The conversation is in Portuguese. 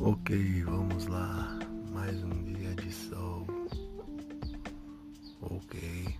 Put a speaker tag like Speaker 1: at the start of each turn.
Speaker 1: Ok, vamos lá. Mais um dia de sol. Ok.